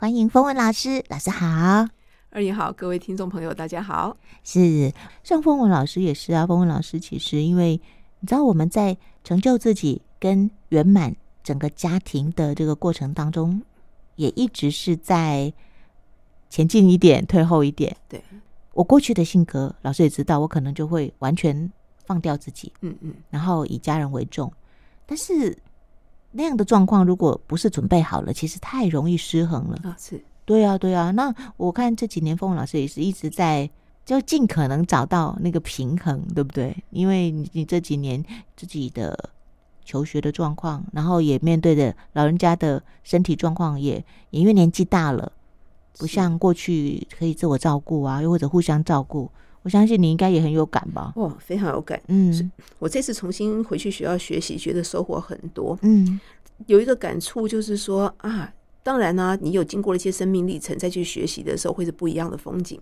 欢迎风文老师，老师好。二姨好，各位听众朋友，大家好。是，像风文老师也是啊。风文老师其实，因为你知道，我们在成就自己跟圆满整个家庭的这个过程当中，也一直是在前进一点，退后一点。对，我过去的性格，老师也知道，我可能就会完全放掉自己，嗯嗯，然后以家人为重。但是。那样的状况，如果不是准备好了，其实太容易失衡了。啊，是对啊，对啊。那我看这几年，丰文老师也是一直在就尽可能找到那个平衡，对不对？因为你你这几年自己的求学的状况，然后也面对着老人家的身体状况，也也因为年纪大了，不像过去可以自我照顾啊，又或者互相照顾。我相信你应该也很有感吧？哦，非常有感。嗯，我这次重新回去学校学习，觉得收获很多。嗯，有一个感触就是说啊，当然呢、啊，你有经过了一些生命历程再去学习的时候，会是不一样的风景。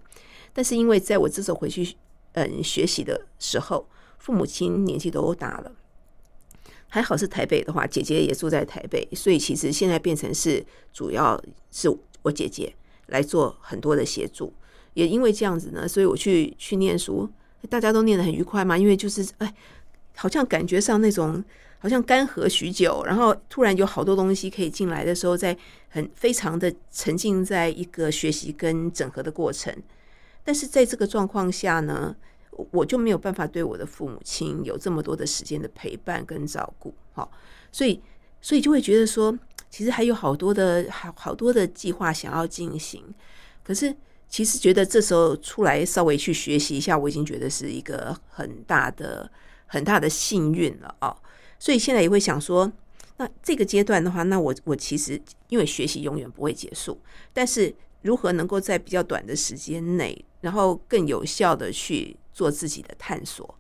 但是因为在我这次回去嗯学习的时候，父母亲年纪都大了，还好是台北的话，姐姐也住在台北，所以其实现在变成是主要是我姐姐来做很多的协助。也因为这样子呢，所以我去去念书，大家都念得很愉快嘛。因为就是哎，好像感觉上那种好像干涸许久，然后突然有好多东西可以进来的时候，在很非常的沉浸在一个学习跟整合的过程。但是在这个状况下呢，我就没有办法对我的父母亲有这么多的时间的陪伴跟照顾。好，所以所以就会觉得说，其实还有好多的好好多的计划想要进行，可是。其实觉得这时候出来稍微去学习一下，我已经觉得是一个很大的、很大的幸运了啊！所以现在也会想说，那这个阶段的话，那我我其实因为学习永远不会结束，但是如何能够在比较短的时间内，然后更有效的去做自己的探索，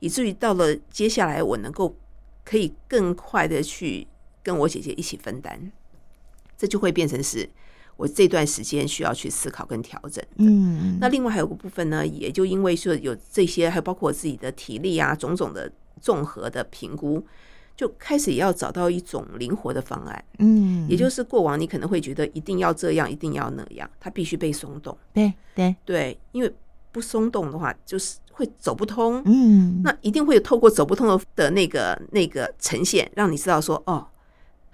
以至于到了接下来，我能够可以更快的去跟我姐姐一起分担，这就会变成是。我这段时间需要去思考跟调整。嗯，那另外还有个部分呢，也就因为说有这些，还有包括我自己的体力啊，种种的综合的评估，就开始也要找到一种灵活的方案。嗯，也就是过往你可能会觉得一定要这样，一定要那样，它必须被松动。对对对，因为不松动的话，就是会走不通。嗯，那一定会有透过走不通的的那个那个呈现，让你知道说哦。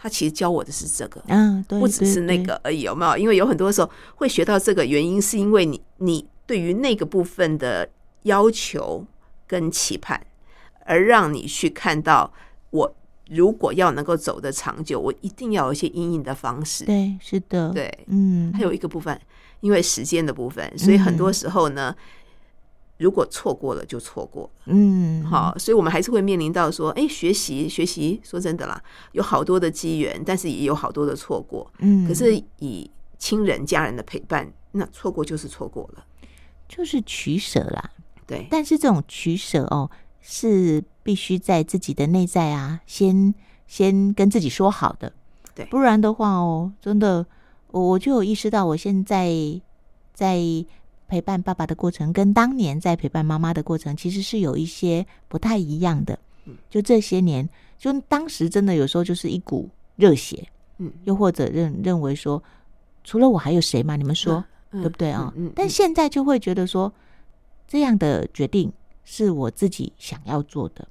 他其实教我的是这个，嗯，对，不只是那个而已，有没有？因为有很多时候会学到这个，原因是因为你你对于那个部分的要求跟期盼，而让你去看到，我如果要能够走得长久，我一定要有一些阴影的方式。对，是的，对，嗯，还有一个部分，因为时间的部分，所以很多时候呢。嗯如果错过了就错过。了，嗯，好，所以我们还是会面临到说，哎，学习学习，说真的啦，有好多的机缘，但是也有好多的错过，嗯，可是以亲人家人的陪伴，那错过就是错过了，就是取舍啦，对，但是这种取舍哦，是必须在自己的内在啊，先先跟自己说好的，对，不然的话哦，真的，我就有意识到，我现在在。陪伴爸爸的过程跟当年在陪伴妈妈的过程，其实是有一些不太一样的。就这些年，就当时真的有时候就是一股热血，嗯，又或者认认为说，除了我还有谁嘛？你们说对不对啊？但现在就会觉得说，这样的决定是我自己想要做的。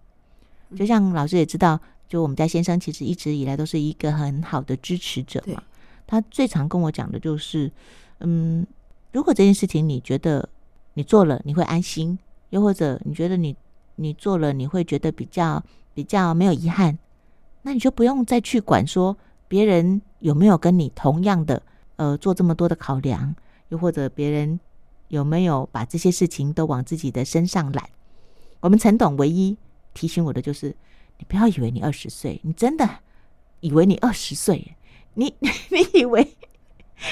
就像老师也知道，就我们家先生其实一直以来都是一个很好的支持者嘛。他最常跟我讲的就是，嗯。如果这件事情你觉得你做了你会安心，又或者你觉得你你做了你会觉得比较比较没有遗憾，那你就不用再去管说别人有没有跟你同样的呃做这么多的考量，又或者别人有没有把这些事情都往自己的身上揽。我们陈董唯一提醒我的就是，你不要以为你二十岁，你真的以为你二十岁，你 你以为。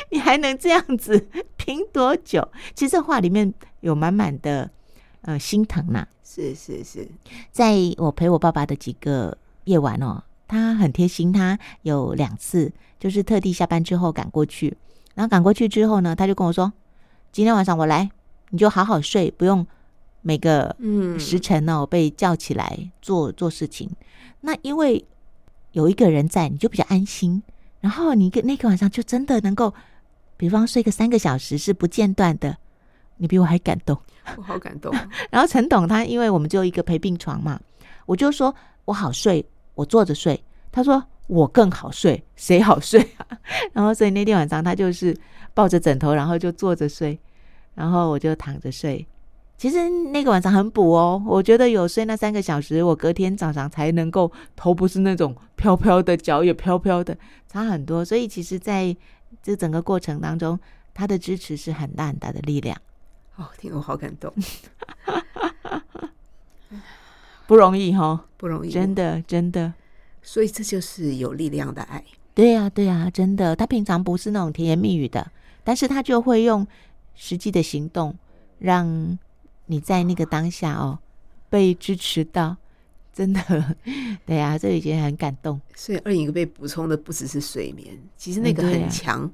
你还能这样子 拼多久？其实这话里面有满满的呃心疼呐、啊。是是是，在我陪我爸爸的几个夜晚哦，他很贴心，他有两次就是特地下班之后赶过去，然后赶过去之后呢，他就跟我说：“今天晚上我来，你就好好睡，不用每个嗯时辰哦被叫起来做做事情。那因为有一个人在，你就比较安心。”然后你那个晚上就真的能够比方睡个三个小时是不间断的，你比我还感动，我好感动。然后陈董他因为我们只有一个陪病床嘛，我就说我好睡，我坐着睡。他说我更好睡，谁好睡啊？然后所以那天晚上他就是抱着枕头，然后就坐着睡，然后我就躺着睡。其实那个晚上很补哦，我觉得有睡那三个小时，我隔天早上才能够头不是那种飘飘的，脚也飘飘的，差很多。所以其实在这整个过程当中，他的支持是很大很大的力量。哦，听我好感动，不容易哈、哦，不容易，真的真的。所以这就是有力量的爱。对呀、啊，对呀、啊，真的。他平常不是那种甜言蜜语的，但是他就会用实际的行动让。你在那个当下哦，被支持到，真的，对呀、啊，这已经很感动。所以二颖被补充的不只是睡眠，其实那个很强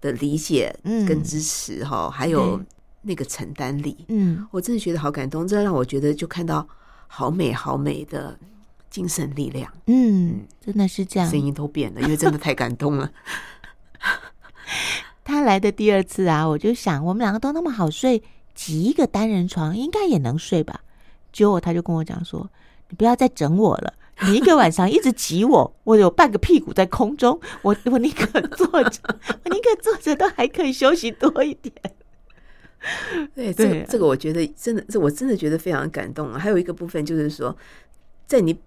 的理解跟支持哈、嗯，还有那个承担力，嗯，我真的觉得好感动，这让我觉得就看到好美好美的精神力量，嗯，真的是这样，声音都变了，因为真的太感动了。他来的第二次啊，我就想，我们两个都那么好睡。挤一个单人床应该也能睡吧？结果他就跟我讲说：“你不要再整我了，你一个晚上一直挤我，我有半个屁股在空中，我我宁可坐着，我宁可坐着都还可以休息多一点。”对，这个这个我觉得真的，这我真的觉得非常感动啊。还有一个部分就是说，在你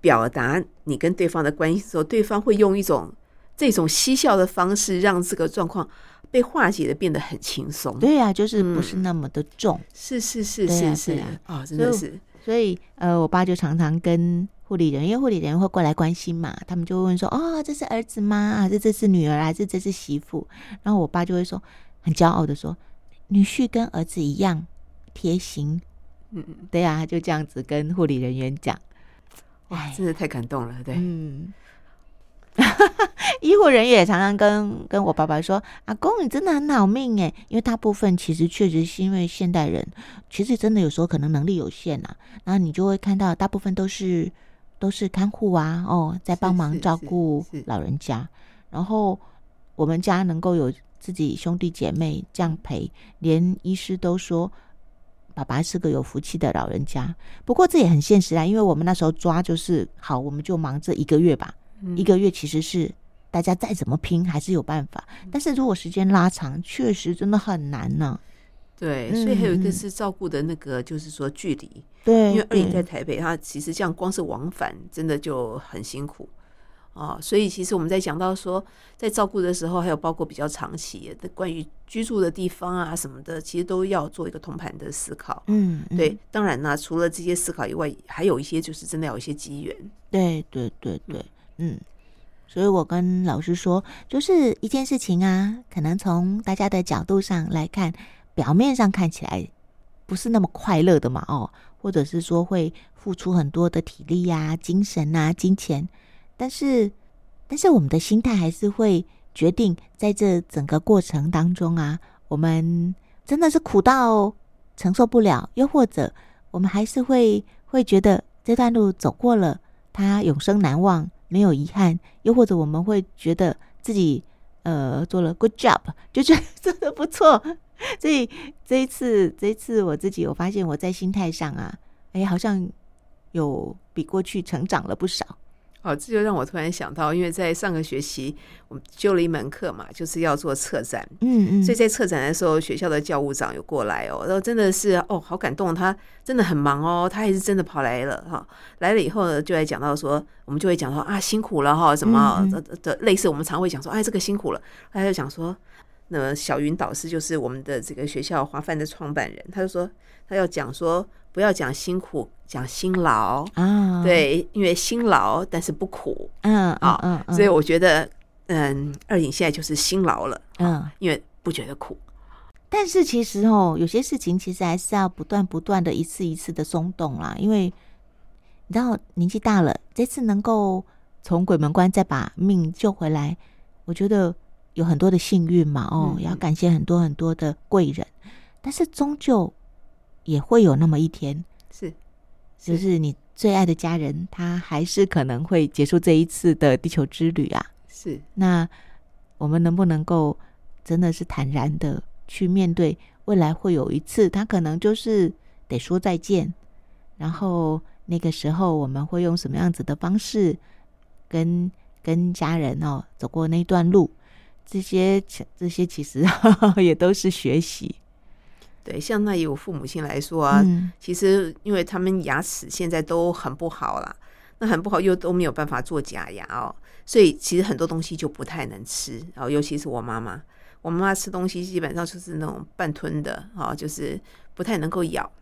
表达你跟对方的关系的时候，对方会用一种这种嬉笑的方式，让这个状况。被化解的变得很轻松，对呀、啊，就是不是那么的重，嗯、是是是是是啊，哦，真的是，所以，呃，我爸就常常跟护理人，因为护理人会过来关心嘛，他们就会问说，哦，这是儿子吗？还是这是女儿？还是这是媳妇？然后我爸就会说，很骄傲的说，女婿跟儿子一样贴心，嗯嗯，对呀、啊，就这样子跟护理人员讲，哇，真的太感动了，对，嗯。医护人员也常常跟跟我爸爸说：“阿公，你真的很好命诶，因为大部分其实确实是因为现代人，其实真的有时候可能能力有限呐、啊，然后你就会看到大部分都是都是看护啊，哦，在帮忙照顾老人家。然后我们家能够有自己兄弟姐妹这样陪，连医师都说爸爸是个有福气的老人家。不过这也很现实啊，因为我们那时候抓就是好，我们就忙这一个月吧。”一个月其实是大家再怎么拼还是有办法，但是如果时间拉长，确实真的很难呢、啊。对，所以还有一个是照顾的那个，就是说距离。对，因为二颖在台北，他其实这样光是往返真的就很辛苦啊。所以其实我们在讲到说，在照顾的时候，还有包括比较长期的关于居住的地方啊什么的，其实都要做一个通盘的思考。嗯，对。当然呢，除了这些思考以外，还有一些就是真的要有一些机缘。对对对对。嗯嗯，所以我跟老师说，就是一件事情啊，可能从大家的角度上来看，表面上看起来不是那么快乐的嘛，哦，或者是说会付出很多的体力呀、啊、精神啊、金钱，但是，但是我们的心态还是会决定在这整个过程当中啊，我们真的是苦到承受不了，又或者我们还是会会觉得这段路走过了，它永生难忘。没有遗憾，又或者我们会觉得自己呃做了 good job，就觉得做的不错。所以这一次，这一次我自己我发现我在心态上啊，哎，好像有比过去成长了不少。哦，这就让我突然想到，因为在上个学期我们修了一门课嘛，就是要做策展。嗯嗯，所以在策展的时候，学校的教务长有过来哦，然后真的是哦，好感动，他真的很忙哦，他还是真的跑来了哈。来了以后呢，就来讲到说，我们就会讲说啊，辛苦了哈，什么的的类似，我们常会讲说，哎，这个辛苦了。他就讲说，那么小云导师就是我们的这个学校华梵的创办人，他就说他要讲说。不要讲辛苦，讲辛劳啊！对，因为辛劳，但是不苦。嗯啊嗯，嗯，所以我觉得，嗯，二颖现在就是辛劳了。嗯，因为不觉得苦。但是其实哦，有些事情其实还是要不断不断的一次一次的松动啦。因为你知道年纪大了，这次能够从鬼门关再把命救回来，我觉得有很多的幸运嘛。哦，也要感谢很多很多的贵人。但是终究。也会有那么一天，是，就是你最爱的家人，他还是可能会结束这一次的地球之旅啊。是，那我们能不能够真的是坦然的去面对未来会有一次，他可能就是得说再见，然后那个时候我们会用什么样子的方式跟跟家人哦走过那段路，这些这些其实 也都是学习。对，像那以我父母亲来说啊，嗯、其实因为他们牙齿现在都很不好了，那很不好又都没有办法做假牙哦，所以其实很多东西就不太能吃。然后尤其是我妈妈，我妈妈吃东西基本上就是那种半吞的啊，就是不太能够咬。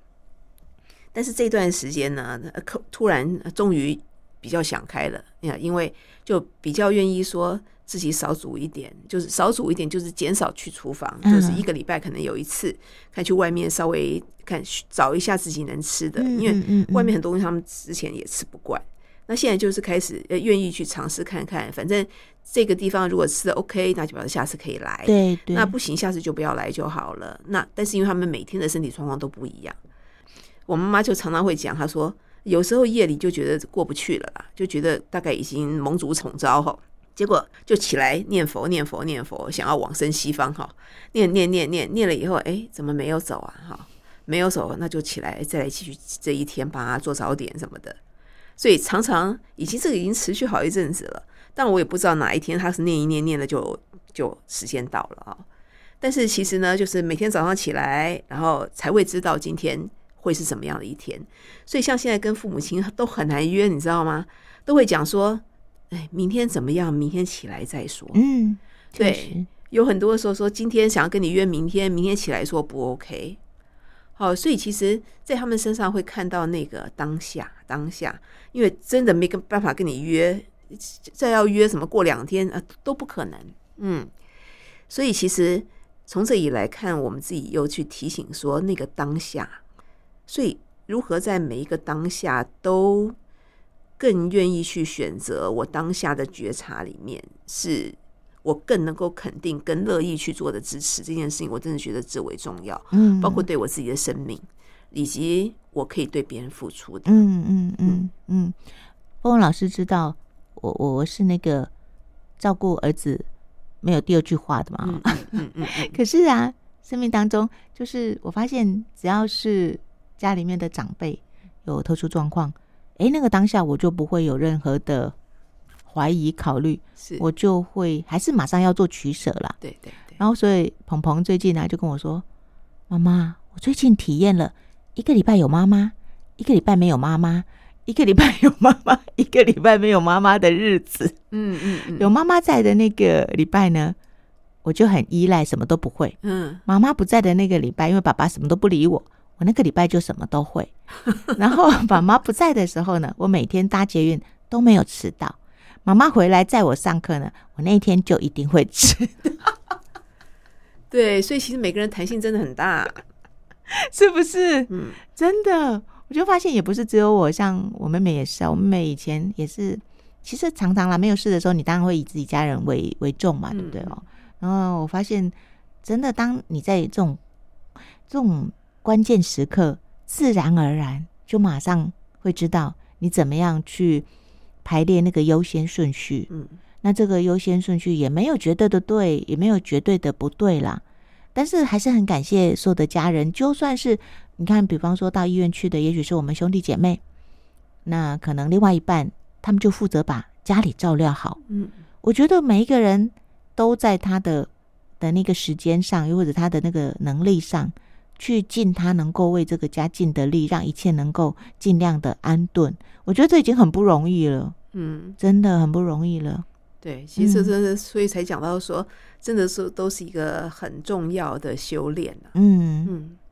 但是这段时间呢，突然终于比较想开了，因为就比较愿意说。自己少煮一点，就是少煮一点，就是减少去厨房，嗯、就是一个礼拜可能有一次，看去外面稍微看找一下自己能吃的，嗯、因为外面很多东西他们之前也吃不惯，嗯、那现在就是开始愿意去尝试看看，反正这个地方如果吃的 OK，那就表示下次可以来，对对，那不行，下次就不要来就好了。那但是因为他们每天的身体状况都不一样，我妈妈就常常会讲，她说有时候夜里就觉得过不去了啦，就觉得大概已经蒙主宠招哈。结果就起来念佛，念佛，念佛，想要往生西方哈。念念念念念了以后，哎，怎么没有走啊？哈，没有走，那就起来再来继续这一天，帮他做早点什么的。所以常常已经这个已经持续好一阵子了，但我也不知道哪一天他是念一念念的就就时间到了啊。但是其实呢，就是每天早上起来，然后才会知道今天会是什么样的一天。所以像现在跟父母亲都很难约，你知道吗？都会讲说。哎，明天怎么样？明天起来再说。嗯，对，有很多时候说今天想要跟你约明天，明天起来说不 OK。好，所以其实，在他们身上会看到那个当下，当下，因为真的没个办法跟你约，再要约什么过两天啊都不可能。嗯，所以其实从这里来看，我们自己又去提醒说那个当下，所以如何在每一个当下都。更愿意去选择我当下的觉察里面，是我更能够肯定、更乐意去做的支持这件事情，我真的觉得至为重要。嗯，包括对我自己的生命，以及我可以对别人付出的。嗯嗯嗯嗯。凤凤老师知道我我是那个照顾儿子没有第二句话的嘛？嗯嗯嗯。可是啊，生命当中就是我发现，只要是家里面的长辈有特殊状况。哎，那个当下我就不会有任何的怀疑考虑，是我就会还是马上要做取舍啦。对对对。然后所以鹏鹏最近呢就跟我说：“妈妈，我最近体验了一个礼拜有妈妈，一个礼拜没有妈妈，一个礼拜有妈妈，一个礼拜没有妈妈的日子。嗯”嗯嗯。有妈妈在的那个礼拜呢，我就很依赖，什么都不会。嗯。妈妈不在的那个礼拜，因为爸爸什么都不理我。我那个礼拜就什么都会，然后爸妈不在的时候呢，我每天搭捷运都没有迟到。妈妈回来载我上课呢，我那一天就一定会迟到。对，所以其实每个人弹性真的很大，是不是？嗯，真的，我就发现也不是只有我，像我妹妹也是啊。我妹妹以前也是，其实常常啦，没有事的时候，你当然会以自己家人为为重嘛，对不对哦？然后我发现，真的，当你在这种这种。关键时刻，自然而然就马上会知道你怎么样去排列那个优先顺序。嗯，那这个优先顺序也没有绝对的对，也没有绝对的不对啦。但是还是很感谢所有的家人，就算是你看，比方说到医院去的，也许是我们兄弟姐妹，那可能另外一半他们就负责把家里照料好。嗯，我觉得每一个人都在他的的那个时间上，又或者他的那个能力上。去尽他能够为这个家尽的力，让一切能够尽量的安顿。我觉得这已经很不容易了，嗯，真的很不容易了。对，其实真的，所以才讲到说，真的是都是一个很重要的修炼。嗯嗯。